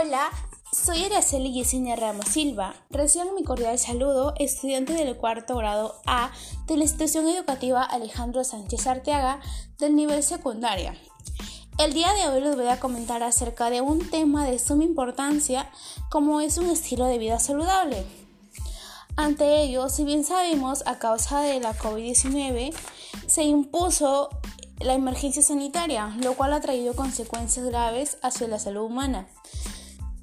Hola, soy Araceli Yesenia Ramos Silva. Reciban mi cordial saludo, estudiante del cuarto grado A de la institución educativa Alejandro Sánchez Arteaga del nivel secundaria. El día de hoy les voy a comentar acerca de un tema de suma importancia como es un estilo de vida saludable. Ante ello, si bien sabemos a causa de la COVID-19, se impuso la emergencia sanitaria, lo cual ha traído consecuencias graves hacia la salud humana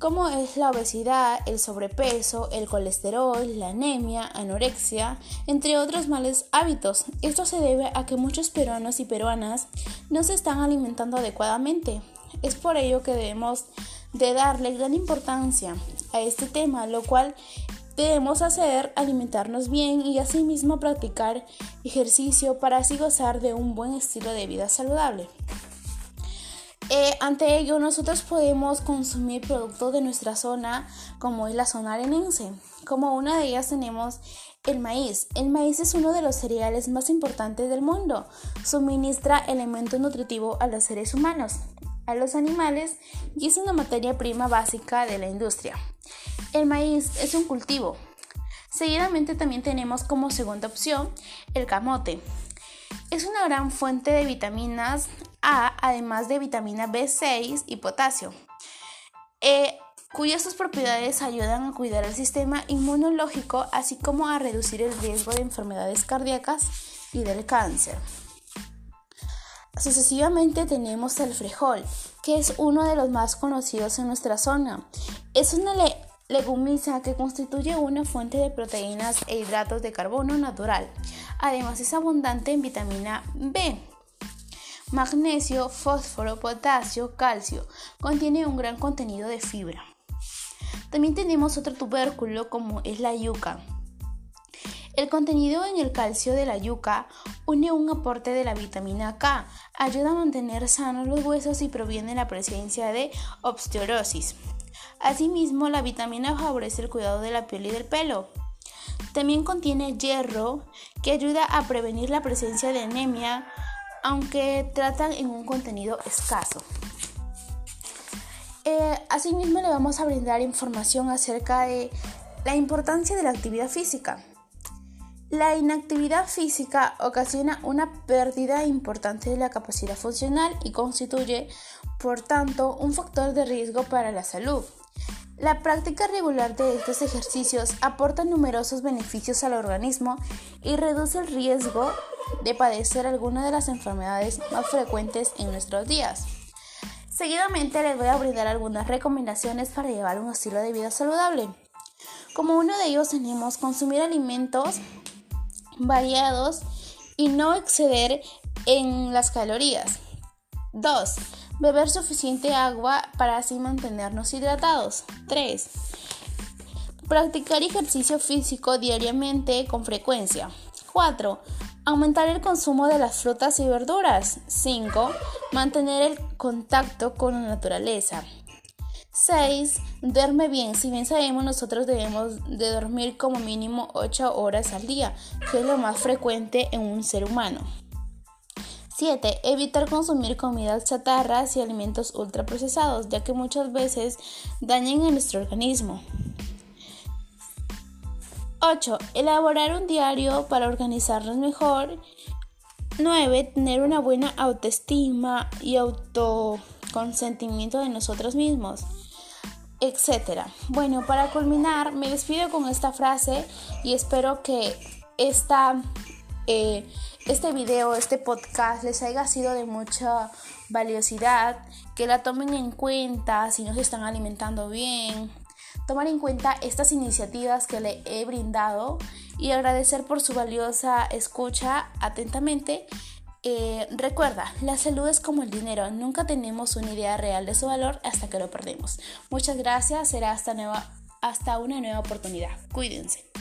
como es la obesidad, el sobrepeso, el colesterol, la anemia, anorexia, entre otros males hábitos. Esto se debe a que muchos peruanos y peruanas no se están alimentando adecuadamente. Es por ello que debemos de darle gran importancia a este tema, lo cual debemos hacer alimentarnos bien y asimismo practicar ejercicio para así gozar de un buen estilo de vida saludable. Eh, ante ello, nosotros podemos consumir productos de nuestra zona, como es la zona arenense. Como una de ellas tenemos el maíz. El maíz es uno de los cereales más importantes del mundo. Suministra elementos nutritivos a los seres humanos, a los animales y es una materia prima básica de la industria. El maíz es un cultivo. Seguidamente también tenemos como segunda opción el camote. Es una gran fuente de vitaminas A, además de vitamina B6 y potasio, eh, cuyas propiedades ayudan a cuidar el sistema inmunológico, así como a reducir el riesgo de enfermedades cardíacas y del cáncer. Sucesivamente tenemos el frijol, que es uno de los más conocidos en nuestra zona. Es una leguminosa que constituye una fuente de proteínas e hidratos de carbono natural. Además es abundante en vitamina B, magnesio, fósforo, potasio, calcio. Contiene un gran contenido de fibra. También tenemos otro tubérculo como es la yuca. El contenido en el calcio de la yuca une un aporte de la vitamina K, ayuda a mantener sanos los huesos y proviene la presencia de osteoporosis. Asimismo, la vitamina favorece el cuidado de la piel y del pelo. También contiene hierro que ayuda a prevenir la presencia de anemia, aunque tratan en un contenido escaso. Eh, asimismo le vamos a brindar información acerca de la importancia de la actividad física. La inactividad física ocasiona una pérdida importante de la capacidad funcional y constituye, por tanto, un factor de riesgo para la salud. La práctica regular de estos ejercicios aporta numerosos beneficios al organismo y reduce el riesgo de padecer alguna de las enfermedades más frecuentes en nuestros días. Seguidamente les voy a brindar algunas recomendaciones para llevar un estilo de vida saludable. Como uno de ellos tenemos consumir alimentos variados y no exceder en las calorías. 2. Beber suficiente agua para así mantenernos hidratados. 3. Practicar ejercicio físico diariamente con frecuencia. 4. Aumentar el consumo de las frutas y verduras. 5. Mantener el contacto con la naturaleza. 6. Duerme bien. Si bien sabemos, nosotros debemos de dormir como mínimo 8 horas al día, que es lo más frecuente en un ser humano. 7. Evitar consumir comidas chatarras y alimentos ultraprocesados, ya que muchas veces dañan a nuestro organismo. 8. Elaborar un diario para organizarnos mejor. 9. Tener una buena autoestima y autoconsentimiento de nosotros mismos, etc. Bueno, para culminar, me despido con esta frase y espero que esta eh, este video, este podcast les haya sido de mucha valiosidad, que la tomen en cuenta si no se están alimentando bien, tomar en cuenta estas iniciativas que le he brindado y agradecer por su valiosa escucha atentamente. Eh, recuerda, la salud es como el dinero, nunca tenemos una idea real de su valor hasta que lo perdemos. Muchas gracias, será hasta, hasta una nueva oportunidad. Cuídense.